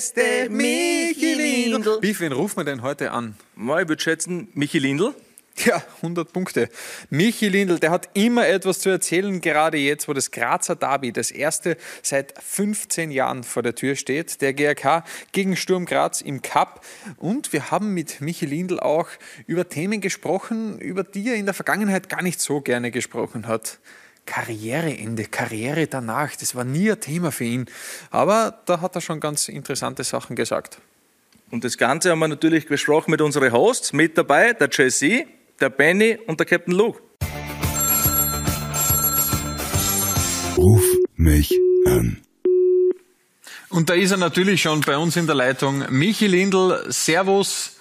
beste Michi Lindl. Wie wen rufen wir denn heute an? Mal, ich würde schätzen, Michi Lindl. Ja, 100 Punkte. Michi Lindl, der hat immer etwas zu erzählen, gerade jetzt, wo das Grazer Derby, das erste seit 15 Jahren vor der Tür steht. Der GRK gegen Sturm Graz im Cup. Und wir haben mit Michi Lindl auch über Themen gesprochen, über die er in der Vergangenheit gar nicht so gerne gesprochen hat. Karriereende, Karriere danach, das war nie ein Thema für ihn. Aber da hat er schon ganz interessante Sachen gesagt. Und das Ganze haben wir natürlich besprochen mit unseren Hosts. Mit dabei der Jesse, der Benny und der Captain Luke. Ruf mich an. Und da ist er natürlich schon bei uns in der Leitung. Michi Lindl, Servus,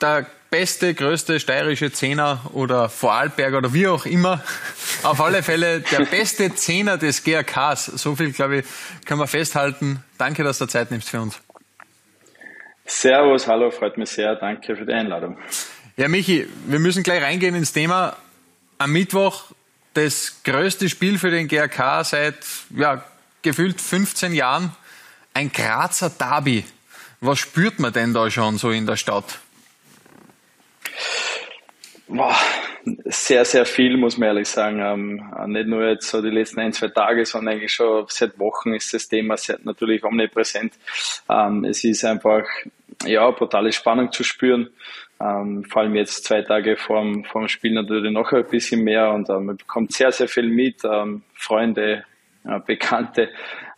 der beste, größte steirische Zehner oder Vorarlberger oder wie auch immer. Auf alle Fälle der beste Zehner des GRKs. So viel, glaube ich, können wir festhalten. Danke, dass du Zeit nimmst für uns. Servus, hallo, freut mich sehr. Danke für die Einladung. Ja, Michi, wir müssen gleich reingehen ins Thema. Am Mittwoch das größte Spiel für den GRK seit ja, gefühlt 15 Jahren. Ein Grazer Derby. Was spürt man denn da schon so in der Stadt? Boah, sehr, sehr viel, muss man ehrlich sagen. Ähm, nicht nur jetzt so die letzten ein, zwei Tage, sondern eigentlich schon seit Wochen ist das Thema natürlich omnipräsent. Ähm, es ist einfach, ja, brutale Spannung zu spüren. Ähm, vor allem jetzt zwei Tage vorm, vorm Spiel natürlich noch ein bisschen mehr und ähm, man bekommt sehr, sehr viel mit. Ähm, Freunde, äh, Bekannte,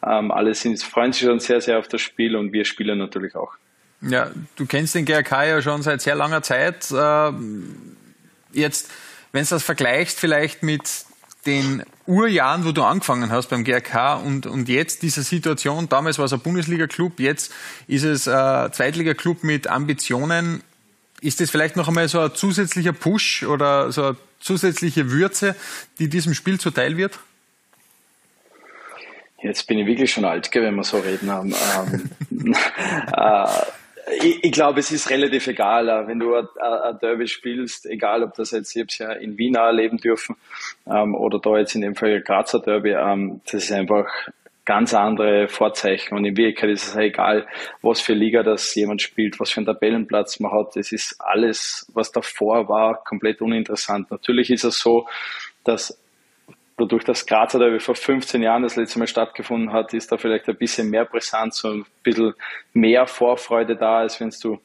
ähm, alle sind, freuen sich schon sehr, sehr auf das Spiel und wir spielen natürlich auch. Ja, du kennst den GRK ja schon seit sehr langer Zeit. Äh, jetzt, wenn du das vergleichst vielleicht mit den Urjahren, wo du angefangen hast beim GRK und, und jetzt diese Situation, damals war es ein Bundesliga-Club, jetzt ist es ein Zweitliga-Club mit Ambitionen. Ist das vielleicht noch einmal so ein zusätzlicher Push oder so eine zusätzliche Würze, die diesem Spiel zuteil wird? Jetzt bin ich wirklich schon alt, wenn wir so reden. Ähm, äh, ich, ich glaube, es ist relativ egal, äh, wenn du ein Derby spielst, egal ob das jetzt, ich habe es ja in Wien erleben dürfen ähm, oder da jetzt in dem Fall Grazer Derby, ähm, das ist einfach ganz andere Vorzeichen. Und in Wirklichkeit ist es egal, was für Liga das jemand spielt, was für einen Tabellenplatz man hat. Es ist alles, was davor war, komplett uninteressant. Natürlich ist es so, dass dadurch, dass Grazer Derby vor 15 Jahren das letzte Mal stattgefunden hat, ist da vielleicht ein bisschen mehr Präsenz und ein bisschen mehr Vorfreude da, als wenn du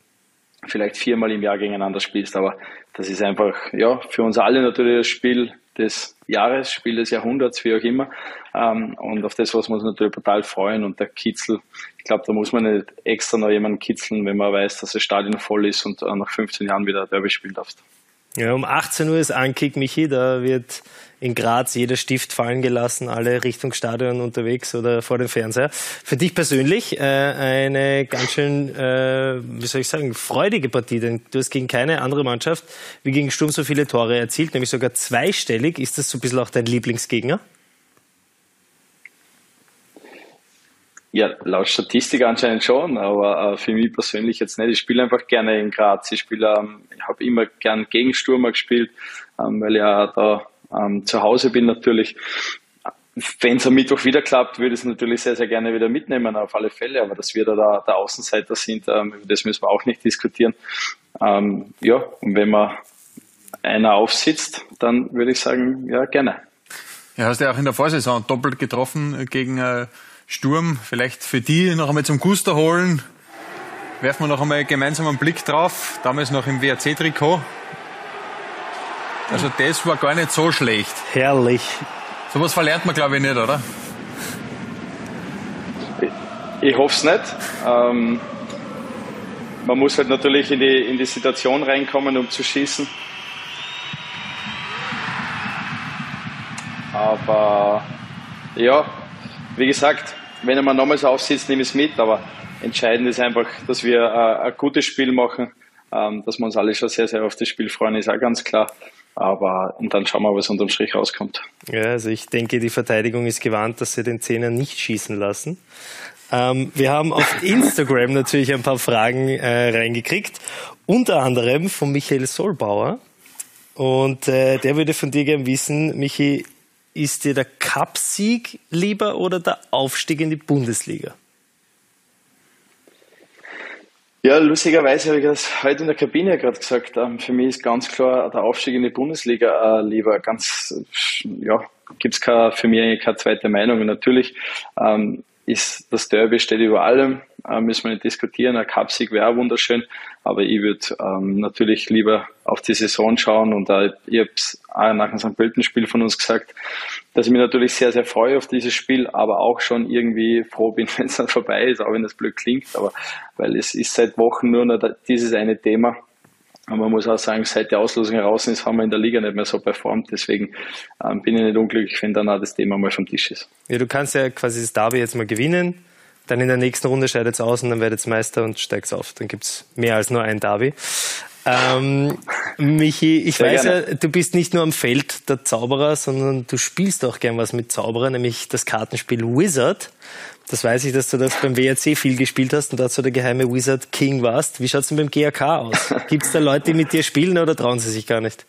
vielleicht viermal im Jahr gegeneinander spielst. Aber das ist einfach, ja, für uns alle natürlich das Spiel des Jahres, Spiel des Jahrhunderts, wie auch immer. Ähm, und auf das was wir uns natürlich total freuen. Und der Kitzel, ich glaube, da muss man nicht extra noch jemanden kitzeln, wenn man weiß, dass das Stadion voll ist und nach 15 Jahren wieder Derby spielen darfst. Ja, um 18 Uhr ist Ankick, Michi. Da wird in Graz jeder Stift fallen gelassen, alle Richtung Stadion unterwegs oder vor dem Fernseher. Für dich persönlich äh, eine ganz schön, äh, wie soll ich sagen, freudige Partie, denn du hast gegen keine andere Mannschaft wie gegen Sturm so viele Tore erzielt, nämlich sogar zweistellig. Ist das so ein bisschen auch dein Lieblingsgegner? Ja, laut Statistik anscheinend schon, aber äh, für mich persönlich jetzt nicht. Ich spiele einfach gerne in Graz. Ich spiele, ähm, ich habe immer gern gegen Sturmer gespielt, ähm, weil ja da ähm, zu Hause bin natürlich. Wenn es am Mittwoch wieder klappt, würde ich es natürlich sehr, sehr gerne wieder mitnehmen, auf alle Fälle. Aber dass wir da der, der Außenseiter sind, ähm, das müssen wir auch nicht diskutieren. Ähm, ja, und wenn man einer aufsitzt, dann würde ich sagen, ja, gerne. Ja, hast ja auch in der Vorsaison doppelt getroffen gegen äh, Sturm. Vielleicht für die noch einmal zum Guster holen. Werfen wir noch einmal gemeinsam einen Blick drauf. Damals noch im WRC-Trikot. Also das war gar nicht so schlecht. Herrlich. Sowas verlernt man, glaube ich, nicht, oder? Ich, ich hoffe es nicht. Ähm, man muss halt natürlich in die, in die Situation reinkommen, um zu schießen. Aber ja, wie gesagt, wenn er mal nochmals aufsitzt, nehme ich es mit. Aber entscheidend ist einfach, dass wir äh, ein gutes Spiel machen, ähm, dass wir uns alle schon sehr, sehr auf das Spiel freuen, ist auch ganz klar. Aber und dann schauen wir, was unterm Strich rauskommt. Ja, also ich denke, die Verteidigung ist gewarnt, dass sie den Zehner nicht schießen lassen. Ähm, wir haben auf Instagram natürlich ein paar Fragen äh, reingekriegt, unter anderem von Michael Solbauer. Und äh, der würde von dir gerne wissen, Michi, ist dir der Cupsieg lieber oder der Aufstieg in die Bundesliga? Ja, lustigerweise habe ich das heute in der Kabine gerade gesagt. Ähm, für mich ist ganz klar der Aufstieg in die Bundesliga äh, lieber. Ganz, ja, gibt es für mich keine zweite Meinung. Natürlich ähm, ist das Derby steht über allem, äh, müssen wir nicht diskutieren. Ein Cupsieg wäre wunderschön, aber ich würde ähm, natürlich lieber auf die Saison schauen und äh, ich habe es nach einem St. Pölten-Spiel von uns gesagt, dass ich mich natürlich sehr, sehr freue auf dieses Spiel, aber auch schon irgendwie froh bin, wenn es dann vorbei ist, auch wenn das blöd klingt, aber weil es ist seit Wochen nur noch dieses eine Thema. Und man muss auch sagen, seit der Auslosung heraus ist, haben wir in der Liga nicht mehr so performt. Deswegen ähm, bin ich nicht unglücklich, wenn dann auch das Thema mal vom Tisch ist. Ja, du kannst ja quasi das Derby jetzt mal gewinnen. Dann in der nächsten Runde scheidet es aus und dann werdet ihr Meister und steigt auf. Dann gibt es mehr als nur ein Derby. Ähm, Michi, ich Sehr weiß gerne. ja, du bist nicht nur am Feld der Zauberer, sondern du spielst auch gern was mit Zauberer, nämlich das Kartenspiel Wizard. Das weiß ich, dass du das beim WRC viel gespielt hast und dazu der geheime Wizard King warst. Wie schaut es denn beim GAK aus? Gibt es da Leute, die mit dir spielen oder trauen sie sich gar nicht?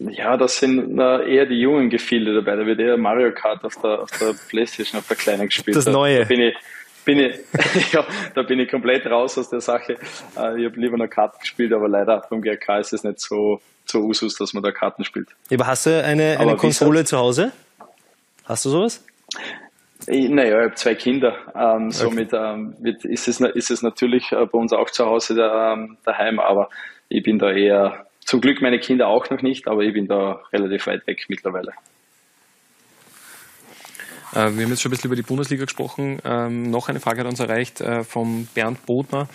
Ja, das sind eher die jungen Gefilde dabei. Da wird eher Mario Kart auf der, auf der Playstation, auf der kleinen gespielt. Das Neue. Da bin ich, bin ich, ja, da bin ich komplett raus aus der Sache. Äh, ich habe lieber noch Karten gespielt, aber leider beim GRK ist es nicht so, so Usus, dass man da Karten spielt. Aber hast du eine, eine Konsole zu Hause? Hast du sowas? Naja, ich habe zwei Kinder. Ähm, okay. Somit ähm, wird, ist, es, ist es natürlich äh, bei uns auch zu Hause da, ähm, daheim, aber ich bin da eher, zum Glück meine Kinder auch noch nicht, aber ich bin da relativ weit weg mittlerweile. Äh, wir haben jetzt schon ein bisschen über die Bundesliga gesprochen. Ähm, noch eine Frage hat uns erreicht äh, vom Bernd Bodmer.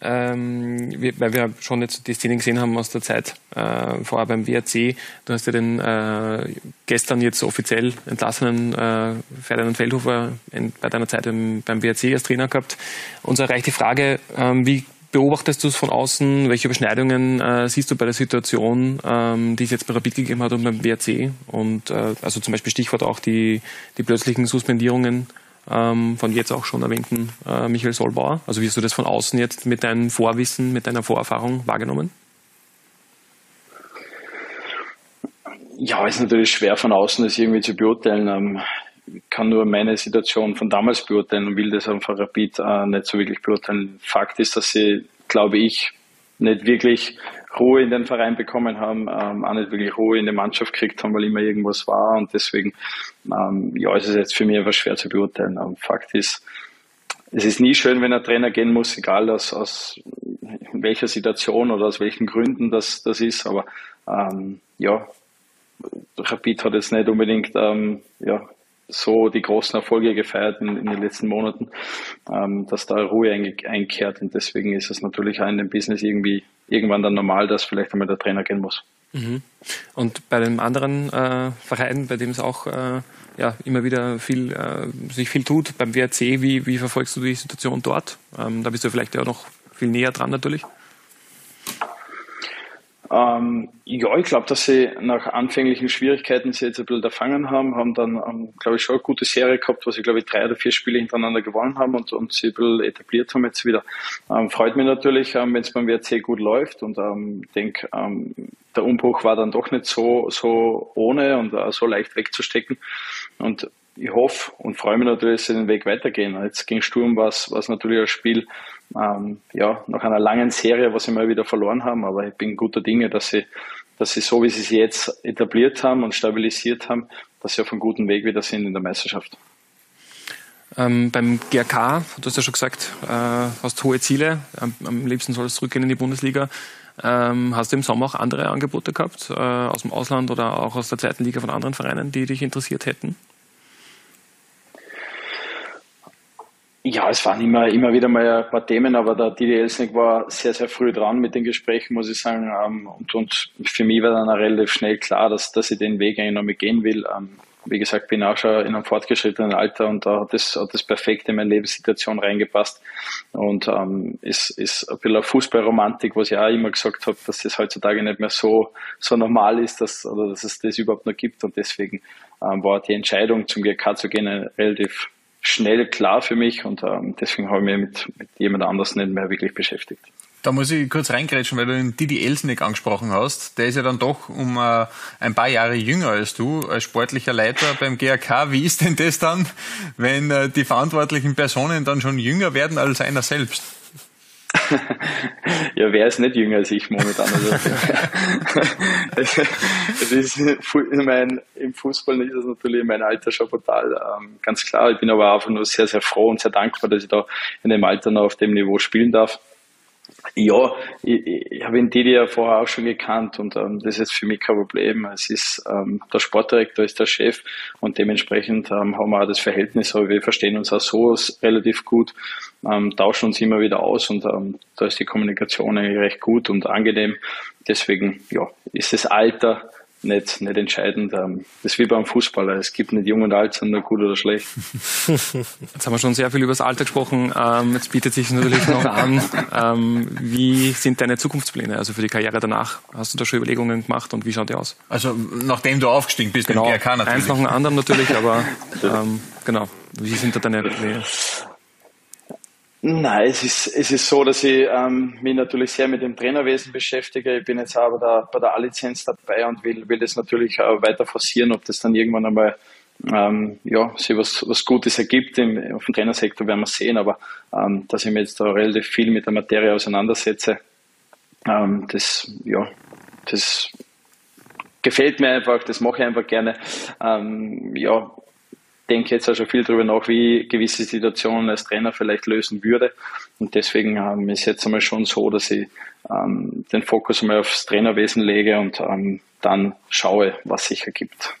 Ähm, weil wir schon jetzt die Szenen gesehen haben aus der Zeit äh, vorher beim WRC. Du hast ja den äh, gestern jetzt offiziell entlassenen äh, Ferdinand Feldhofer in, bei deiner Zeit im, beim WRC als Trainer gehabt. Uns erreicht die Frage, ähm, wie beobachtest du es von außen? Welche Überschneidungen äh, siehst du bei der Situation, ähm, die es jetzt bei Rapid gegeben hat und beim WRC? Und äh, also zum Beispiel Stichwort auch die, die plötzlichen Suspendierungen ähm, von jetzt auch schon erwähnten äh, Michael Solbauer. Also wie hast du das von außen jetzt mit deinem Vorwissen, mit deiner Vorerfahrung wahrgenommen? Ja, ist natürlich schwer von außen das irgendwie zu beurteilen. Ähm, kann nur meine Situation von damals beurteilen und will das einfach Rapid äh, nicht so wirklich beurteilen. Fakt ist, dass sie, glaube ich, nicht wirklich Ruhe in den Verein bekommen haben, ähm, auch nicht wirklich Ruhe in die Mannschaft gekriegt haben, weil immer irgendwas war und deswegen, ähm, ja, ist es jetzt für mich einfach schwer zu beurteilen. Ähm, Fakt ist, es ist nie schön, wenn ein Trainer gehen muss, egal aus, aus welcher Situation oder aus welchen Gründen das, das ist, aber ähm, ja, Rapid hat jetzt nicht unbedingt ähm, ja, so die großen Erfolge gefeiert in, in den letzten Monaten, ähm, dass da Ruhe einkehrt. Und deswegen ist es natürlich auch in dem Business irgendwie irgendwann dann normal, dass vielleicht einmal der Trainer gehen muss. Mhm. Und bei den anderen äh, Vereinen, bei dem es auch äh, ja, immer wieder viel, äh, sich viel tut, beim WRC, wie, wie verfolgst du die Situation dort? Ähm, da bist du vielleicht ja noch viel näher dran natürlich. Ähm, ja, ich glaube, dass sie nach anfänglichen Schwierigkeiten sie jetzt ein bisschen erfangen haben, haben dann, ähm, glaube ich, schon eine gute Serie gehabt, wo sie, glaube ich, drei oder vier Spiele hintereinander gewonnen haben und, und sie ein bisschen etabliert haben jetzt wieder. Ähm, freut mich natürlich, ähm, wenn es beim WRC gut läuft und ähm, ich denke, ähm, der Umbruch war dann doch nicht so, so ohne und uh, so leicht wegzustecken. Und ich hoffe und freue mich natürlich, dass sie den Weg weitergehen. Jetzt gegen Sturm war es natürlich ein Spiel, ähm, ja, nach einer langen Serie, was sie mal wieder verloren haben, aber ich bin guter Dinge, dass sie, dass sie so, wie sie sich jetzt etabliert haben und stabilisiert haben, dass sie auf einem guten Weg wieder sind in der Meisterschaft. Ähm, beim GRK, du hast ja schon gesagt, äh, hast hohe Ziele, am, am liebsten soll es zurückgehen in die Bundesliga. Ähm, hast du im Sommer auch andere Angebote gehabt, äh, aus dem Ausland oder auch aus der zweiten Liga von anderen Vereinen, die dich interessiert hätten? Ja, es waren immer, immer wieder mal ein paar Themen, aber der Didi Elsnick war sehr, sehr früh dran mit den Gesprächen, muss ich sagen. Ähm, und, und für mich war dann relativ schnell klar, dass, dass ich den Weg eigentlich noch mit gehen will. Ähm, wie gesagt, bin auch schon in einem fortgeschrittenen Alter und da hat das, hat das perfekt in meine Lebenssituation reingepasst. Und ähm, ist, ist ein bisschen Fußballromantik, was ich auch immer gesagt habe, dass das heutzutage nicht mehr so, so normal ist, dass, oder dass es das überhaupt noch gibt. Und deswegen ähm, war die Entscheidung, zum GK zu gehen, relativ schnell klar für mich und ähm, deswegen habe ich mich mit, mit jemand anders nicht mehr wirklich beschäftigt. Da muss ich kurz reingrätschen, weil du den Didi Elsnick angesprochen hast. Der ist ja dann doch um äh, ein paar Jahre jünger als du, als sportlicher Leiter beim GRK. Wie ist denn das dann, wenn äh, die verantwortlichen Personen dann schon jünger werden als einer selbst? Ja, wer ist nicht jünger als ich momentan? Also, es ist mein, Im Fußball ist es natürlich in meinem Alter schon brutal. Ähm, ganz klar, ich bin aber einfach nur sehr, sehr froh und sehr dankbar, dass ich da in dem Alter noch auf dem Niveau spielen darf. Ja, ich, ich habe ihn Didi ja vorher auch schon gekannt und ähm, das ist für mich kein Problem. Es ist ähm, der Sportdirektor ist der Chef und dementsprechend ähm, haben wir auch das Verhältnis, aber wir verstehen uns auch so relativ gut, ähm, tauschen uns immer wieder aus und ähm, da ist die Kommunikation eigentlich recht gut und angenehm. Deswegen ja, ist das Alter nicht, nicht entscheidend. Ähm, das ist wie beim Fußballer. Es gibt nicht jung und alt, sondern gut oder schlecht. Jetzt haben wir schon sehr viel über das Alter gesprochen. Ähm, jetzt bietet sich natürlich noch an, ähm, wie sind deine Zukunftspläne, also für die Karriere danach? Hast du da schon Überlegungen gemacht und wie schaut die aus? Also nachdem du aufgestiegen bist genau, im GRK natürlich. Eins nach dem anderen natürlich, aber ähm, genau. Wie sind da deine Pläne? Nein, es ist, es ist so, dass ich ähm, mich natürlich sehr mit dem Trainerwesen beschäftige. Ich bin jetzt auch bei der, bei der A-Lizenz dabei und will, will das natürlich auch weiter forcieren, ob das dann irgendwann einmal ähm, ja, sich was, was Gutes ergibt. Im, auf dem Trainersektor werden wir sehen, aber ähm, dass ich mich jetzt da relativ viel mit der Materie auseinandersetze, ähm, das, ja, das gefällt mir einfach, das mache ich einfach gerne. Ähm, ja, denke jetzt auch schon viel darüber nach, wie ich gewisse Situationen als Trainer vielleicht lösen würde. Und deswegen ähm, ist jetzt einmal schon so, dass ich ähm, den Fokus einmal aufs Trainerwesen lege und ähm, dann schaue, was sich ergibt.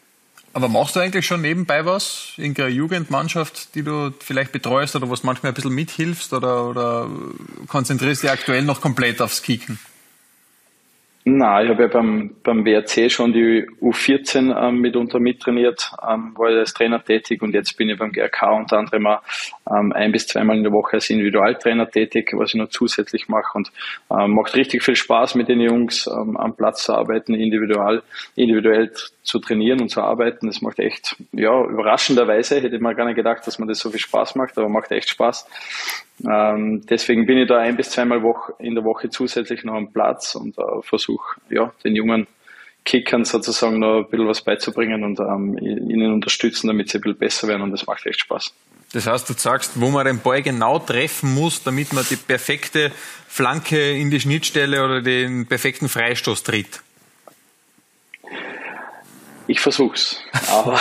Aber machst du eigentlich schon nebenbei was in der Jugendmannschaft, die du vielleicht betreust oder was manchmal ein bisschen mithilfst oder, oder konzentrierst du dich aktuell noch komplett aufs Kicken? Nein, ich habe ja beim, beim WRC schon die U14 ähm, mitunter mittrainiert, ähm, war ja als Trainer tätig und jetzt bin ich beim GRK unter anderem auch, ähm, ein bis zweimal in der Woche als Individualtrainer tätig, was ich noch zusätzlich mache und ähm, macht richtig viel Spaß mit den Jungs ähm, am Platz zu arbeiten, individual, individuell zu trainieren und zu arbeiten. Das macht echt, ja, überraschenderweise hätte ich mir gar nicht gedacht, dass man das so viel Spaß macht, aber macht echt Spaß. Ähm, deswegen bin ich da ein bis zweimal in der Woche zusätzlich noch am Platz und äh, versuche, ja, den jungen Kickern sozusagen noch ein bisschen was beizubringen und ähm, ihnen unterstützen, damit sie ein bisschen besser werden und das macht echt Spaß. Das heißt, du sagst, wo man den Ball genau treffen muss, damit man die perfekte Flanke in die Schnittstelle oder den perfekten Freistoß tritt. Ich versuch's. Aber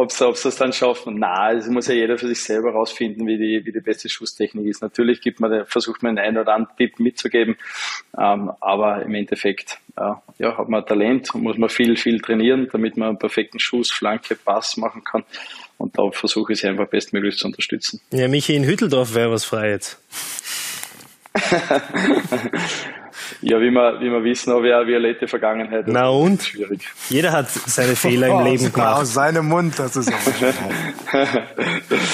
ob sie es dann schaffen, na, es muss ja jeder für sich selber rausfinden, wie die, wie die beste Schusstechnik ist. Natürlich gibt man, versucht man einen oder anderen Tipp mitzugeben, ähm, aber im Endeffekt ja, ja, hat man Talent, muss man viel, viel trainieren, damit man einen perfekten Schuss, Flanke, Pass machen kann. Und da versuche ich sie einfach bestmöglich zu unterstützen. Ja, Michi in Hütteldorf wäre was frei jetzt. Ja, wie wir, wie wir wissen, habe ich eine violette Vergangenheit. Na und? Schwierig. Jeder hat seine Fehler im Leben gemacht. Aus seinem Mund, das ist auch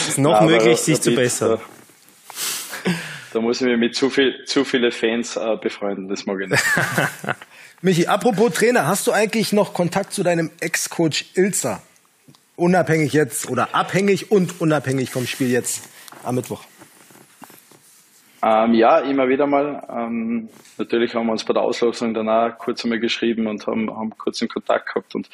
ist noch ja, möglich, sich zu bessern. Da, da, muss ich mich mit zu, viel, zu viele Fans äh, befreunden, das mag ich nicht. Michi, apropos Trainer, hast du eigentlich noch Kontakt zu deinem Ex-Coach Ilzer? Unabhängig jetzt oder abhängig und unabhängig vom Spiel jetzt am Mittwoch? Ähm, ja, immer wieder mal. Ähm, natürlich haben wir uns bei der Auslosung danach kurz einmal geschrieben und haben, haben kurz in Kontakt gehabt. Und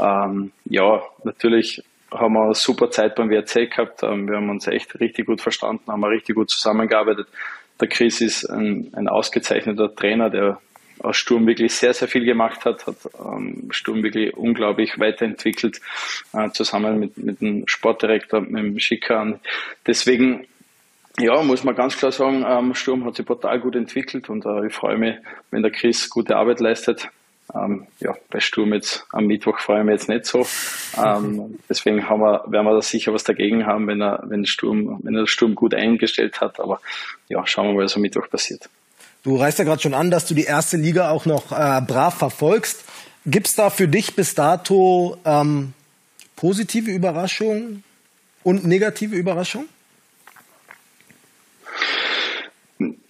ähm, ja, natürlich haben wir eine super Zeit beim WRC gehabt. Ähm, wir haben uns echt richtig gut verstanden, haben richtig gut zusammengearbeitet. Der Chris ist ein, ein ausgezeichneter Trainer, der aus Sturm wirklich sehr, sehr viel gemacht hat, hat ähm, Sturm wirklich unglaublich weiterentwickelt, äh, zusammen mit, mit dem Sportdirektor, mit dem Schikan. Deswegen ja, muss man ganz klar sagen, ähm, Sturm hat sich brutal gut entwickelt und äh, ich freue mich, wenn der Chris gute Arbeit leistet. Ähm, ja, bei Sturm jetzt am Mittwoch freue ich mich jetzt nicht so. Ähm, deswegen haben wir, werden wir da sicher was dagegen haben, wenn er, wenn Sturm, wenn er Sturm gut eingestellt hat. Aber ja, schauen wir mal, was am Mittwoch passiert. Du reißt ja gerade schon an, dass du die erste Liga auch noch äh, brav verfolgst. Gibt es da für dich bis dato ähm, positive Überraschungen und negative Überraschungen?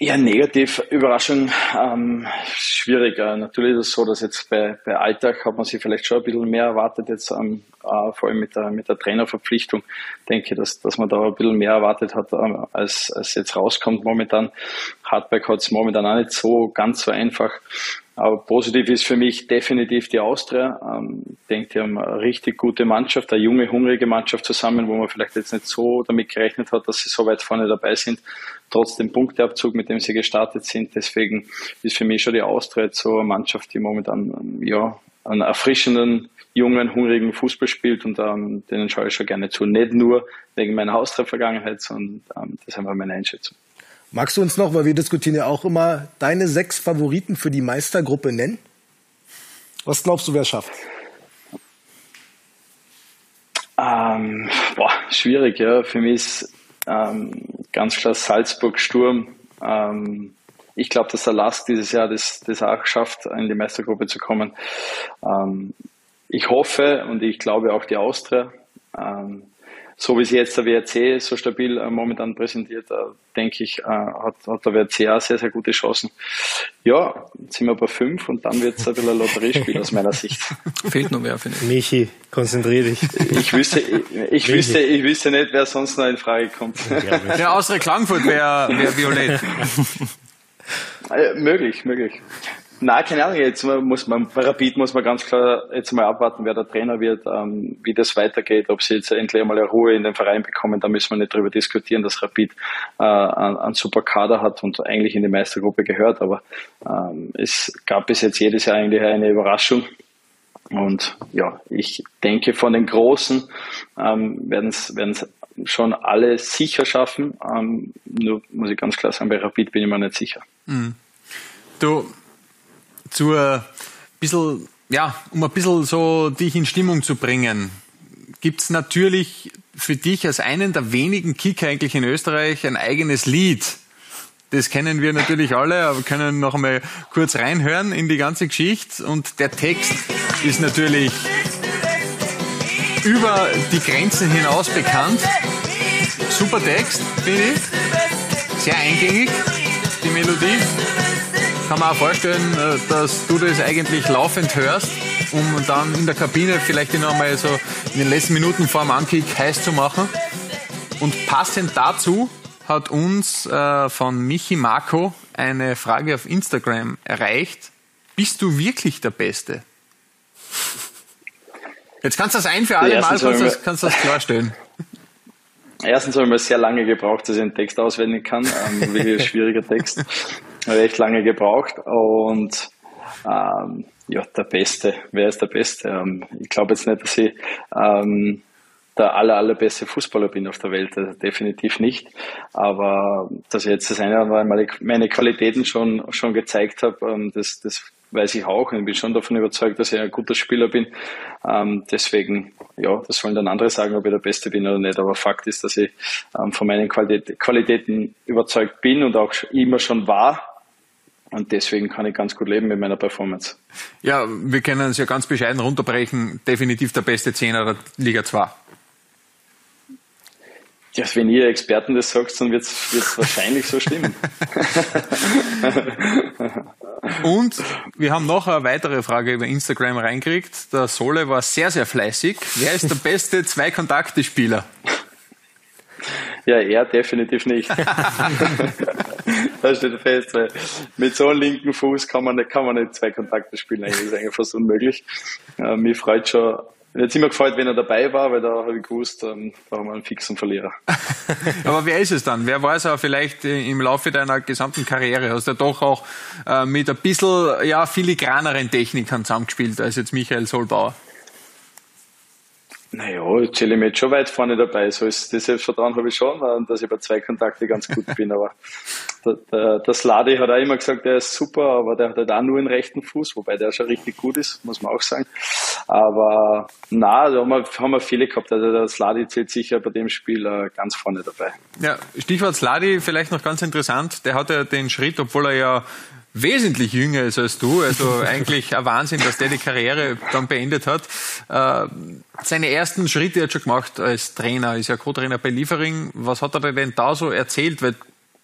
Ja, negativ Überraschung ähm, schwierig. Äh, natürlich ist es so, dass jetzt bei, bei Alltag hat man sich vielleicht schon ein bisschen mehr erwartet, jetzt ähm, äh, vor allem mit der, mit der Trainerverpflichtung. Denke, dass, dass man da ein bisschen mehr erwartet hat, ähm, als, als jetzt rauskommt momentan. Hardback hat es momentan auch nicht so ganz so einfach. Aber positiv ist für mich definitiv die Austria. Ähm, ich denke, die haben eine richtig gute Mannschaft, eine junge, hungrige Mannschaft zusammen, wo man vielleicht jetzt nicht so damit gerechnet hat, dass sie so weit vorne dabei sind, trotz dem Punkteabzug, mit dem sie gestartet sind. Deswegen ist für mich schon die Austria so eine Mannschaft, die momentan ja, einen erfrischenden, jungen, hungrigen Fußball spielt und ähm, denen schaue ich schon gerne zu. Nicht nur wegen meiner Austria-Vergangenheit, sondern ähm, das ist einfach meine Einschätzung. Magst du uns noch, weil wir diskutieren ja auch immer, deine sechs Favoriten für die Meistergruppe nennen? Was glaubst du, wer schafft? Ähm, boah, schwierig, ja. Für mich ist ähm, ganz klar Salzburg Sturm. Ähm, ich glaube, dass der Last dieses Jahr das, das auch schafft, in die Meistergruppe zu kommen. Ähm, ich hoffe und ich glaube auch die Austria. So wie sie jetzt der WRC so stabil äh, momentan präsentiert, äh, denke ich, äh, hat, hat der WRC auch sehr, sehr gute Chancen. Ja, jetzt sind wir bei fünf und dann wird es ein bisschen ein Lotteriespiel aus meiner Sicht. Fehlt noch wer, finde ich. Michi, konzentrier dich. Ich wüsste, ich, ich wüsste, ich wüsste nicht, wer sonst noch in Frage kommt. Ja, außer Klangfurt wäre wär violett. Äh, möglich, möglich. Na, keine Ahnung, jetzt muss man, bei Rapid muss man ganz klar jetzt mal abwarten, wer der Trainer wird, ähm, wie das weitergeht, ob sie jetzt endlich einmal Ruhe in den Verein bekommen, da müssen wir nicht drüber diskutieren, dass Rapid äh, einen, einen super Kader hat und eigentlich in die Meistergruppe gehört, aber ähm, es gab bis jetzt jedes Jahr eigentlich eine Überraschung. Und ja, ich denke, von den Großen ähm, werden es schon alle sicher schaffen. Ähm, nur muss ich ganz klar sagen, bei Rapid bin ich mir nicht sicher. Mhm. Du, zur bisschen, ja, um ein bisschen so dich in Stimmung zu bringen, gibt es natürlich für dich als einen der wenigen Kicker eigentlich in Österreich ein eigenes Lied. Das kennen wir natürlich alle, aber können noch einmal kurz reinhören in die ganze Geschichte. Und der Text ist natürlich über die Grenzen hinaus bekannt. Super Text, finde ich. Sehr eingängig, die Melodie kann man auch vorstellen, äh, dass du das eigentlich laufend hörst, um dann in der Kabine vielleicht noch einmal so in den letzten Minuten vor dem Ankick heiß zu machen. Und passend dazu hat uns äh, von Michi Marco eine Frage auf Instagram erreicht. Bist du wirklich der Beste? Jetzt kannst du das ein für alle Mal kannst das, kannst das klarstellen. Erstens habe ich mal sehr lange gebraucht, dass ich einen Text auswendig kann. Ähm, wirklich schwieriger Text. Habe echt lange gebraucht und ähm, ja, der Beste. Wer ist der Beste? Ähm, ich glaube jetzt nicht, dass ich ähm, der aller, allerbeste Fußballer bin auf der Welt, also definitiv nicht. Aber dass ich jetzt das eine oder andere Mal meine Qualitäten schon, schon gezeigt habe, ähm, das, das weiß ich auch und bin schon davon überzeugt, dass ich ein guter Spieler bin. Ähm, deswegen, ja, das sollen dann andere sagen, ob ich der Beste bin oder nicht. Aber Fakt ist, dass ich ähm, von meinen Qualität, Qualitäten überzeugt bin und auch immer schon war. Und deswegen kann ich ganz gut leben mit meiner Performance. Ja, wir können es ja ganz bescheiden runterbrechen. Definitiv der beste Zehner der Liga 2. Ja, wenn ihr Experten das sagt, dann wird es wahrscheinlich so stimmen. Und wir haben noch eine weitere Frage über Instagram reingekriegt. Der Sole war sehr, sehr fleißig. Wer ist der beste Zwei-Kontakte-Spieler? Ja, er definitiv nicht. das steht fest, weil mit so einem linken Fuß kann man nicht, kann man nicht zwei Kontakte spielen. Das ist eigentlich fast unmöglich. Äh, mich freut schon mir hat immer gefreut, wenn er dabei war, weil da habe ich gewusst, ähm, da haben wir einen fixen Verlierer. Aber wer ist es dann? Wer war es auch vielleicht äh, im Laufe deiner gesamten Karriere? Hast du ja doch auch äh, mit ein bisschen ja, filigraneren Technikern zusammengespielt als jetzt Michael Solbauer. Naja, jetzt zähle ich mir jetzt schon weit vorne dabei. So ist das Selbstvertrauen habe ich schon, dass ich bei zwei Kontakte ganz gut bin. Aber der, der, der Sladi hat auch immer gesagt, der ist super, aber der hat halt auch nur einen rechten Fuß, wobei der schon richtig gut ist, muss man auch sagen. Aber na, da haben wir, haben wir viele gehabt. Also der Sladi zählt sicher bei dem Spiel äh, ganz vorne dabei. Ja, Stichwort Sladi, vielleicht noch ganz interessant. Der hat ja den Schritt, obwohl er ja wesentlich jünger ist als du. Also eigentlich ein Wahnsinn, dass der die Karriere dann beendet hat. Äh, seine ersten Schritte hat er schon gemacht als Trainer, ist ja Co-Trainer bei Liefering. Was hat er denn da so erzählt? Weil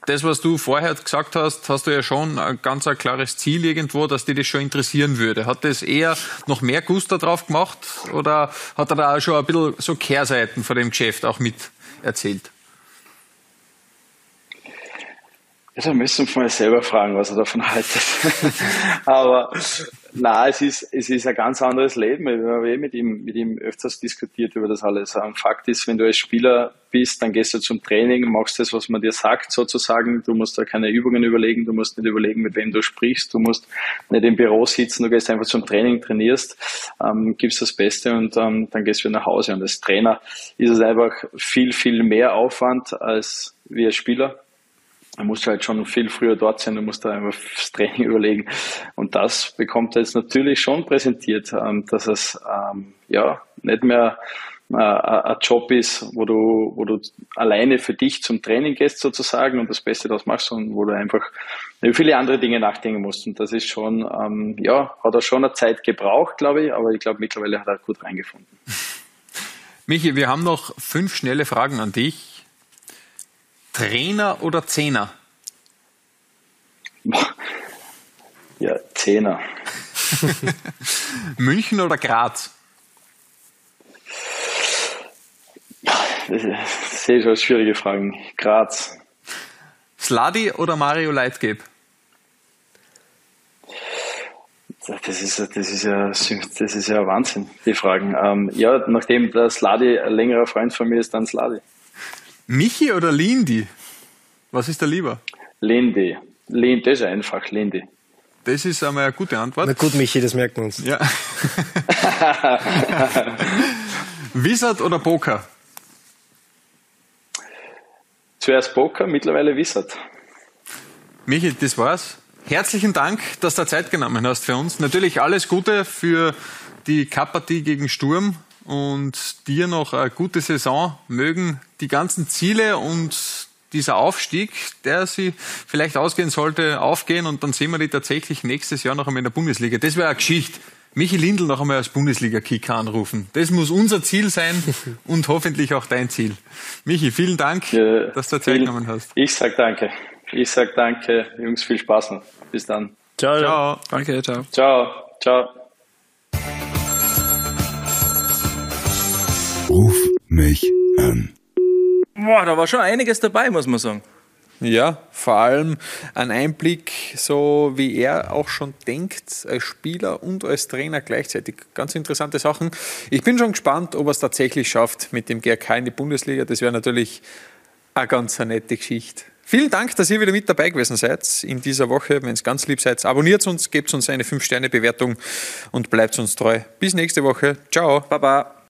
das, was du vorher gesagt hast, hast du ja schon ein ganz ein klares Ziel irgendwo, dass dich das schon interessieren würde. Hat das eher noch mehr Guster drauf gemacht oder hat er da auch schon ein bisschen so Kehrseiten von dem Geschäft auch mit erzählt? Ja, da müssen wir mal selber fragen, was er davon haltet. Aber na, es ist, es ist ein ganz anderes Leben. Wir haben eh mit ihm, mit ihm öfters diskutiert über das alles. Fakt ist, wenn du als Spieler bist, dann gehst du zum Training, machst das, was man dir sagt, sozusagen. Du musst da keine Übungen überlegen, du musst nicht überlegen, mit wem du sprichst, du musst nicht im Büro sitzen, du gehst einfach zum Training, trainierst, ähm, gibst das Beste und ähm, dann gehst du wieder nach Hause. Und als Trainer ist es einfach viel, viel mehr Aufwand als wie als Spieler musst du halt schon viel früher dort sein, du musst da einfach das Training überlegen. Und das bekommt er jetzt natürlich schon präsentiert, ähm, dass es ähm, ja nicht mehr äh, ein Job ist, wo du, wo du alleine für dich zum Training gehst sozusagen und das Beste daraus machst, und wo du einfach über viele andere Dinge nachdenken musst. Und das ist schon, ähm, ja, hat er schon eine Zeit gebraucht, glaube ich, aber ich glaube mittlerweile hat er gut reingefunden. Michi, wir haben noch fünf schnelle Fragen an dich. Trainer oder Zehner? Ja, Zehner. München oder Graz? Das sehe ich schon schwierige Fragen. Graz. Sladi oder Mario Leitgeb? Das ist, das ist ja, das ist ja Wahnsinn, die Fragen. Ähm, ja, nachdem der Sladi ein längerer Freund von mir ist, dann Sladi. Michi oder Lindy? Was ist da lieber? Lindy. Lindy, das ist einfach, Lindy. Das ist einmal eine gute Antwort. Na gut, Michi, das merken wir uns. Ja. Wizard oder Poker? Zuerst Poker, mittlerweile Wizard. Michi, das war's. Herzlichen Dank, dass du Zeit genommen hast für uns. Natürlich alles Gute für die Cup-Partie gegen Sturm und dir noch eine gute Saison. Mögen die ganzen Ziele und dieser Aufstieg, der sie vielleicht ausgehen sollte, aufgehen und dann sehen wir die tatsächlich nächstes Jahr noch einmal in der Bundesliga. Das wäre eine Geschichte. Michi Lindl noch einmal als Bundesliga-Kicker anrufen. Das muss unser Ziel sein und hoffentlich auch dein Ziel. Michi, vielen Dank, ja, dass du Zeit genommen hast. Ich sag danke. Ich sag danke. Jungs, viel Spaß noch. Bis dann. Ciao. Ciao. Danke, ciao. Ciao. Ciao. Ruf mich an. Boah, da war schon einiges dabei, muss man sagen. Ja, vor allem ein Einblick, so wie er auch schon denkt, als Spieler und als Trainer gleichzeitig. Ganz interessante Sachen. Ich bin schon gespannt, ob er es tatsächlich schafft mit dem GRK in die Bundesliga. Das wäre natürlich eine ganz eine nette Geschichte. Vielen Dank, dass ihr wieder mit dabei gewesen seid in dieser Woche. Wenn es ganz lieb seid, abonniert uns, gebt uns eine 5-Sterne-Bewertung und bleibt uns treu. Bis nächste Woche. Ciao. Baba.